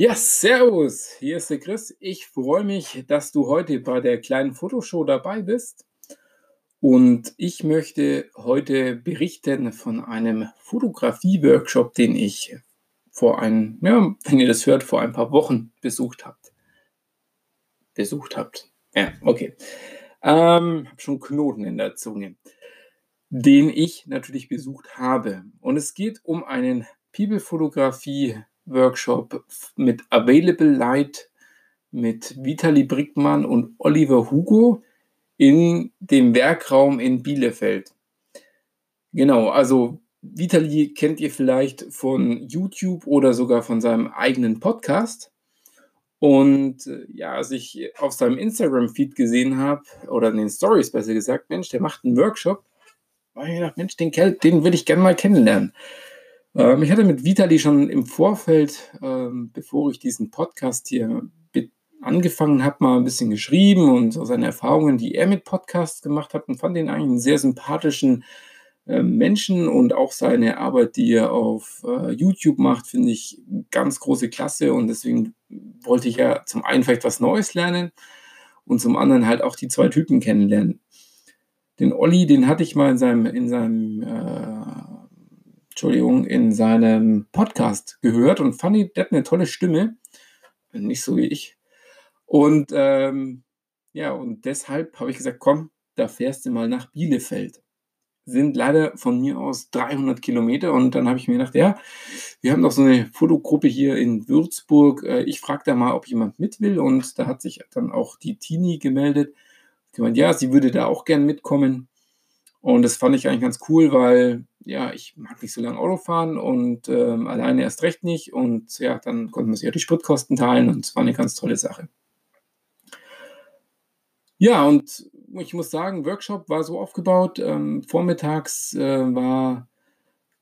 Ja, servus, hier ist der Chris. Ich freue mich, dass du heute bei der kleinen Fotoshow dabei bist. Und ich möchte heute berichten von einem Fotografie-Workshop, den ich vor ein, ja, wenn ihr das hört, vor ein paar Wochen besucht habt. Besucht habt. Ja, okay. Ähm, hab schon Knoten in der Zunge. Den ich natürlich besucht habe. Und es geht um einen People-Fotografie Workshop mit Available Light, mit Vitali Brickmann und Oliver Hugo in dem Werkraum in Bielefeld. Genau, also Vitali kennt ihr vielleicht von YouTube oder sogar von seinem eigenen Podcast. Und äh, ja, als ich auf seinem Instagram-Feed gesehen habe, oder in den Stories besser gesagt, Mensch, der macht einen Workshop, war ich gedacht, Mensch, den, den will ich gerne mal kennenlernen. Ähm, ich hatte mit Vitali schon im Vorfeld, ähm, bevor ich diesen Podcast hier angefangen habe, mal ein bisschen geschrieben und so seine Erfahrungen, die er mit Podcasts gemacht hat und fand ihn eigentlich einen sehr sympathischen äh, Menschen und auch seine Arbeit, die er auf äh, YouTube macht, finde ich ganz große Klasse und deswegen wollte ich ja zum einen vielleicht was Neues lernen und zum anderen halt auch die zwei Typen kennenlernen. Den Olli, den hatte ich mal in seinem, in seinem äh, Entschuldigung, in seinem Podcast gehört und fand, der hat eine tolle Stimme. Nicht so wie ich. Und ähm, ja, und deshalb habe ich gesagt, komm, da fährst du mal nach Bielefeld. Sind leider von mir aus 300 Kilometer und dann habe ich mir gedacht, ja, wir haben doch so eine Fotogruppe hier in Würzburg. Äh, ich frage da mal, ob jemand mit will und da hat sich dann auch die Tini gemeldet. Gemeint, ja, sie würde da auch gern mitkommen. Und das fand ich eigentlich ganz cool, weil ja, ich mag nicht so lange Auto fahren und ähm, alleine erst recht nicht. Und ja, dann konnten wir sich ja die Spritkosten teilen und es war eine ganz tolle Sache. Ja, und ich muss sagen, Workshop war so aufgebaut. Ähm, vormittags äh, war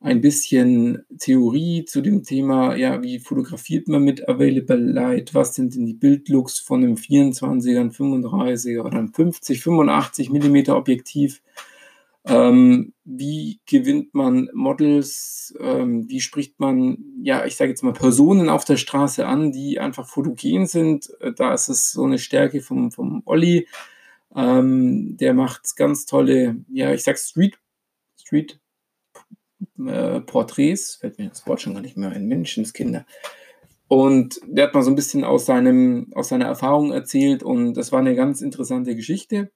ein bisschen Theorie zu dem Thema, ja, wie fotografiert man mit Available Light? Was sind denn die Bildlooks von einem 24er, 35er oder einem 50, 85 mm Objektiv? Ähm, wie gewinnt man Models? Ähm, wie spricht man, ja, ich sage jetzt mal Personen auf der Straße an, die einfach fotogen sind? Äh, da ist es so eine Stärke vom, vom Olli. Ähm, der macht ganz tolle, ja, ich sag Street, Street äh, Porträts, fällt mir das Wort schon gar nicht mehr ein, Menschenskinder. Und der hat mal so ein bisschen aus, seinem, aus seiner Erfahrung erzählt und das war eine ganz interessante Geschichte.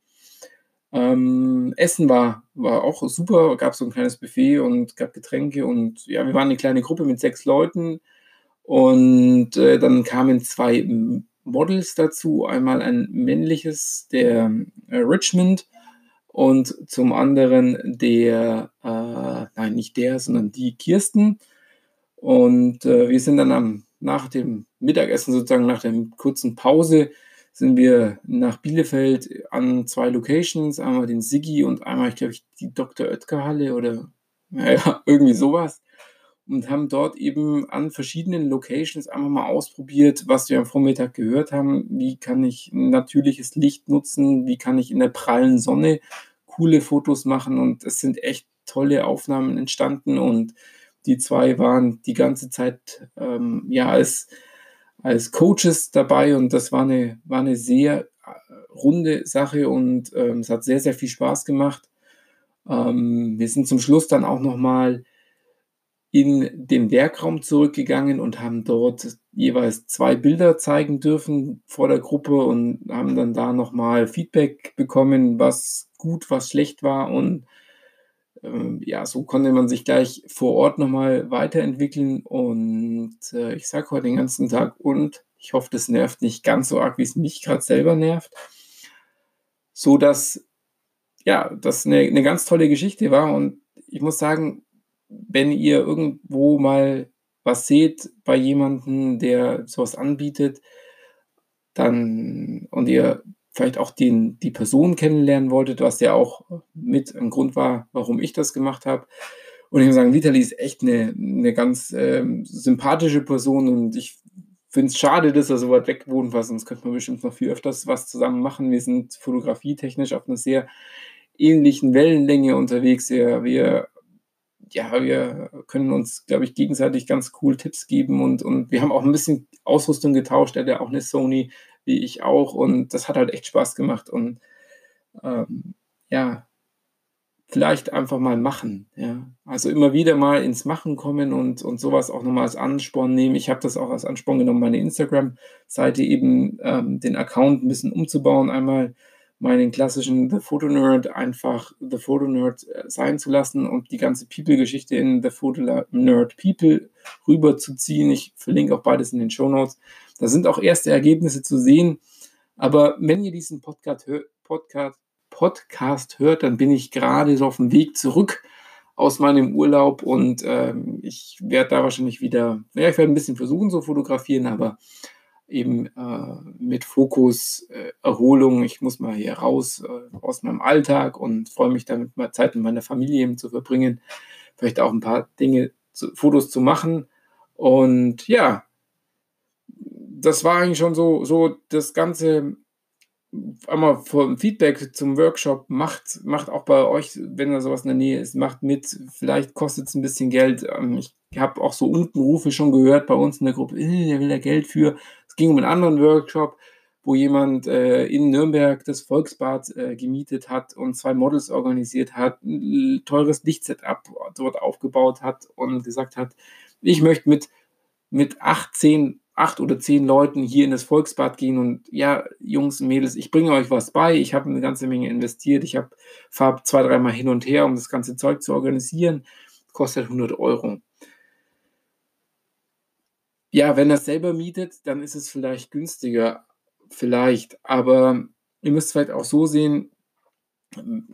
Ähm, Essen war, war auch super, gab so ein kleines Buffet und gab Getränke und ja, wir waren eine kleine Gruppe mit sechs Leuten und äh, dann kamen zwei Models dazu, einmal ein männliches, der äh, Richmond und zum anderen der, äh, nein, nicht der, sondern die Kirsten. Und äh, wir sind dann am, nach dem Mittagessen sozusagen, nach der kurzen Pause, sind wir nach Bielefeld an zwei Locations, einmal den Siggi und einmal, ich glaube, die Dr. Oetker Halle oder naja, irgendwie sowas. Und haben dort eben an verschiedenen Locations einfach mal ausprobiert, was wir am Vormittag gehört haben. Wie kann ich natürliches Licht nutzen? Wie kann ich in der prallen Sonne coole Fotos machen? Und es sind echt tolle Aufnahmen entstanden und die zwei waren die ganze Zeit ähm, ja als als Coaches dabei und das war eine, war eine sehr äh, runde Sache und ähm, es hat sehr, sehr viel Spaß gemacht. Ähm, wir sind zum Schluss dann auch nochmal in den Werkraum zurückgegangen und haben dort jeweils zwei Bilder zeigen dürfen vor der Gruppe und haben dann da nochmal Feedback bekommen, was gut, was schlecht war und ähm, ja, so konnte man sich gleich vor Ort nochmal weiterentwickeln. Und äh, ich sage heute den ganzen Tag und ich hoffe, das nervt nicht ganz so arg, wie es mich gerade selber nervt. So dass ja, das eine, eine ganz tolle Geschichte war. Und ich muss sagen, wenn ihr irgendwo mal was seht bei jemandem, der sowas anbietet, dann und ihr vielleicht auch den, die Person kennenlernen wolltet, was ja auch mit ein Grund war, warum ich das gemacht habe. Und ich muss sagen, Vitali ist echt eine, eine ganz ähm, sympathische Person und ich finde es schade, dass er so weit weg wohnt, weil sonst könnte man bestimmt noch viel öfters was zusammen machen. Wir sind fotografietechnisch auf einer sehr ähnlichen Wellenlänge unterwegs. Wir, wir ja, wir können uns, glaube ich, gegenseitig ganz cool Tipps geben und, und wir haben auch ein bisschen Ausrüstung getauscht. Er hat ja auch eine Sony, wie ich auch. Und das hat halt echt Spaß gemacht. Und ähm, ja, vielleicht einfach mal machen. Ja. Also immer wieder mal ins Machen kommen und, und sowas auch nochmal als Ansporn nehmen. Ich habe das auch als Ansporn genommen, meine Instagram-Seite eben ähm, den Account ein bisschen umzubauen. Einmal meinen klassischen The Photo Nerd einfach The Photo Nerd äh, sein zu lassen und die ganze People-Geschichte in The Photo Nerd People rüberzuziehen. Ich verlinke auch beides in den Show Notes. Da sind auch erste Ergebnisse zu sehen. Aber wenn ihr diesen Podcast, Podcast Podcast hört, dann bin ich gerade so auf dem Weg zurück aus meinem Urlaub und ähm, ich werde da wahrscheinlich wieder, ja, ich werde ein bisschen versuchen zu fotografieren, aber eben äh, mit Fokus äh, Erholung. Ich muss mal hier raus äh, aus meinem Alltag und freue mich damit mal Zeit mit meiner Familie eben zu verbringen, vielleicht auch ein paar Dinge, zu, Fotos zu machen und ja, das war eigentlich schon so, so das ganze einmal vom Feedback zum Workshop, macht, macht auch bei euch, wenn da sowas in der Nähe ist, macht mit. Vielleicht kostet es ein bisschen Geld. Ähm, ich habe auch so unten Rufe schon gehört bei uns in der Gruppe, äh, der will da Geld für. Es ging um einen anderen Workshop, wo jemand äh, in Nürnberg das Volksbad äh, gemietet hat und zwei Models organisiert hat, ein teures Lichtsetup dort aufgebaut hat und gesagt hat, ich möchte mit, mit 18 acht oder zehn Leuten hier in das Volksbad gehen und ja, Jungs und Mädels, ich bringe euch was bei, ich habe eine ganze Menge investiert, ich habe fahre zwei, dreimal hin und her, um das ganze Zeug zu organisieren, kostet 100 Euro. Ja, wenn er selber mietet, dann ist es vielleicht günstiger, vielleicht, aber ihr müsst vielleicht auch so sehen,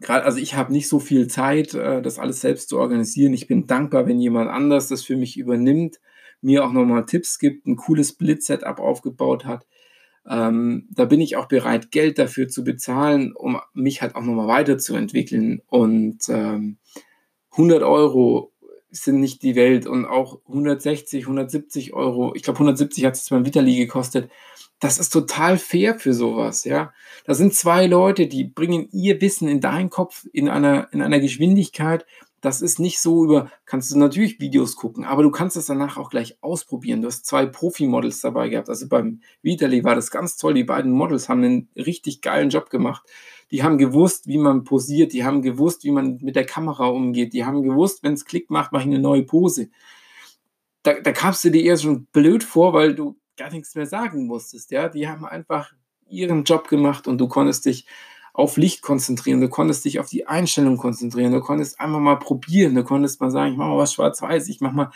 gerade, also ich habe nicht so viel Zeit, äh, das alles selbst zu organisieren. Ich bin dankbar, wenn jemand anders das für mich übernimmt mir auch nochmal Tipps gibt, ein cooles Split-Setup aufgebaut hat. Ähm, da bin ich auch bereit, Geld dafür zu bezahlen, um mich halt auch nochmal weiterzuentwickeln. Und ähm, 100 Euro sind nicht die Welt und auch 160, 170 Euro, ich glaube 170 hat es beim Vitali gekostet. Das ist total fair für sowas, ja. Da sind zwei Leute, die bringen ihr Wissen in deinen Kopf in einer, in einer Geschwindigkeit, das ist nicht so über, kannst du natürlich Videos gucken, aber du kannst es danach auch gleich ausprobieren. Du hast zwei Profi-Models dabei gehabt. Also beim Vitali war das ganz toll. Die beiden Models haben einen richtig geilen Job gemacht. Die haben gewusst, wie man posiert. Die haben gewusst, wie man mit der Kamera umgeht. Die haben gewusst, wenn es Klick macht, mache ich eine neue Pose. Da, da kamst du dir eher schon blöd vor, weil du gar nichts mehr sagen musstest. Ja, die haben einfach ihren Job gemacht und du konntest dich auf Licht konzentrieren, du konntest dich auf die Einstellung konzentrieren, du konntest einfach mal probieren, du konntest mal sagen, ich mache mal was schwarz-weiß, ich mache mal.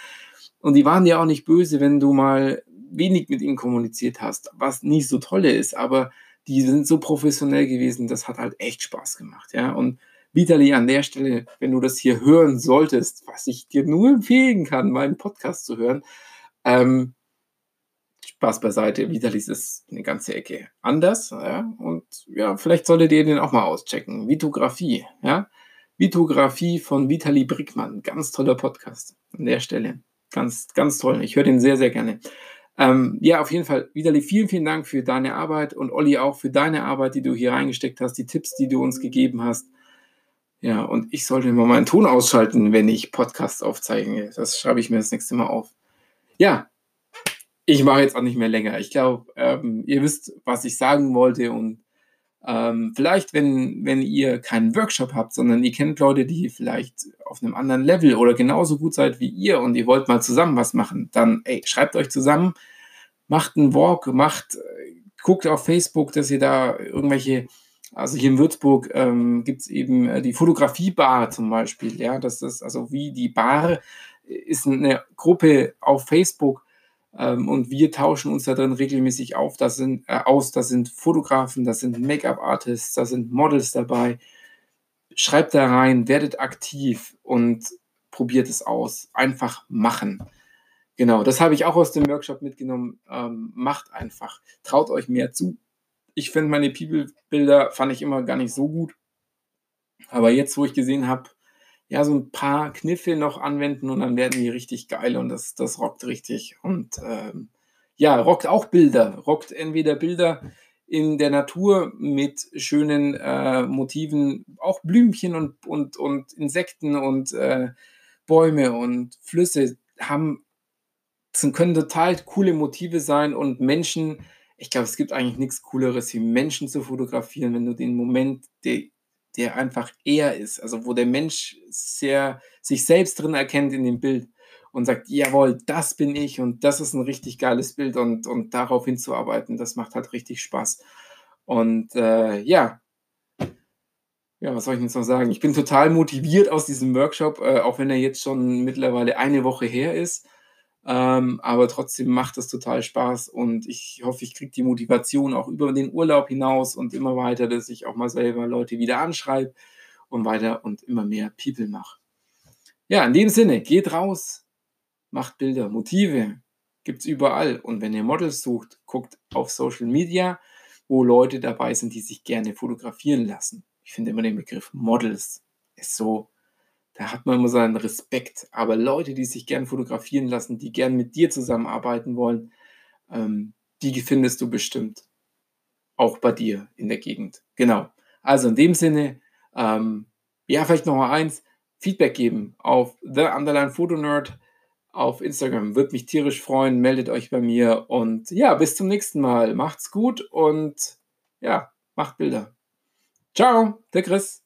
Und die waren ja auch nicht böse, wenn du mal wenig mit ihnen kommuniziert hast, was nicht so tolle ist, aber die sind so professionell gewesen, das hat halt echt Spaß gemacht, ja. Und Vitali, an der Stelle, wenn du das hier hören solltest, was ich dir nur empfehlen kann, meinen Podcast zu hören, ähm, Spaß beiseite, Vitalis ist eine ganze Ecke anders. Ja? Und ja, vielleicht solltet ihr den auch mal auschecken. Vitografie, ja. Vitografie von Vitali Brickmann. Ganz toller Podcast an der Stelle. Ganz, ganz toll. Ich höre den sehr, sehr gerne. Ähm, ja, auf jeden Fall, Vitali, vielen, vielen Dank für deine Arbeit und Olli auch für deine Arbeit, die du hier reingesteckt hast, die Tipps, die du uns gegeben hast. Ja, und ich sollte mal meinen Ton ausschalten, wenn ich Podcasts aufzeichne. Das schreibe ich mir das nächste Mal auf. Ja, ich mache jetzt auch nicht mehr länger. Ich glaube, ähm, ihr wisst, was ich sagen wollte und ähm, vielleicht, wenn, wenn ihr keinen Workshop habt, sondern ihr kennt Leute, die vielleicht auf einem anderen Level oder genauso gut seid wie ihr und ihr wollt mal zusammen was machen, dann ey, schreibt euch zusammen, macht einen Walk, macht, guckt auf Facebook, dass ihr da irgendwelche, also hier in Würzburg ähm, gibt es eben äh, die Fotografiebar zum Beispiel, ja, das ist also wie die Bar ist eine Gruppe auf Facebook, ähm, und wir tauschen uns da drin regelmäßig auf. Das sind, äh, aus. Da sind Fotografen, da sind Make-up-Artists, da sind Models dabei. Schreibt da rein, werdet aktiv und probiert es aus. Einfach machen. Genau, das habe ich auch aus dem Workshop mitgenommen. Ähm, macht einfach. Traut euch mehr zu. Ich finde meine People-Bilder fand ich immer gar nicht so gut. Aber jetzt, wo ich gesehen habe, ja, so ein paar Kniffe noch anwenden und dann werden die richtig geil und das, das rockt richtig. Und ähm, ja, rockt auch Bilder. Rockt entweder Bilder in der Natur mit schönen äh, Motiven, auch Blümchen und, und, und Insekten und äh, Bäume und Flüsse haben können total coole Motive sein und Menschen ich glaube, es gibt eigentlich nichts Cooleres, wie Menschen zu fotografieren, wenn du den Moment, der der einfach er ist, also wo der Mensch sehr sich selbst drin erkennt in dem Bild und sagt: „Jawohl, das bin ich und das ist ein richtig geiles Bild“ und und darauf hinzuarbeiten, das macht halt richtig Spaß. Und, äh, ja. Ja, was soll ich jetzt noch sagen? Ich bin total motiviert aus diesem Workshop, äh, auch wenn er jetzt schon mittlerweile eine Woche her ist. Ähm, aber trotzdem macht es total Spaß und ich hoffe, ich kriege die Motivation auch über den Urlaub hinaus und immer weiter, dass ich auch mal selber Leute wieder anschreibe und weiter und immer mehr People mache. Ja, in dem Sinne, geht raus, macht Bilder, Motive gibt's überall und wenn ihr Models sucht, guckt auf Social Media, wo Leute dabei sind, die sich gerne fotografieren lassen. Ich finde immer den Begriff Models ist so da hat man immer seinen Respekt. Aber Leute, die sich gern fotografieren lassen, die gern mit dir zusammenarbeiten wollen, ähm, die findest du bestimmt auch bei dir in der Gegend. Genau. Also in dem Sinne, ähm, ja, vielleicht noch mal eins, Feedback geben auf The Underline Photo Nerd auf Instagram. Würde mich tierisch freuen. Meldet euch bei mir und ja, bis zum nächsten Mal. Macht's gut und ja, macht Bilder. Ciao, der Chris.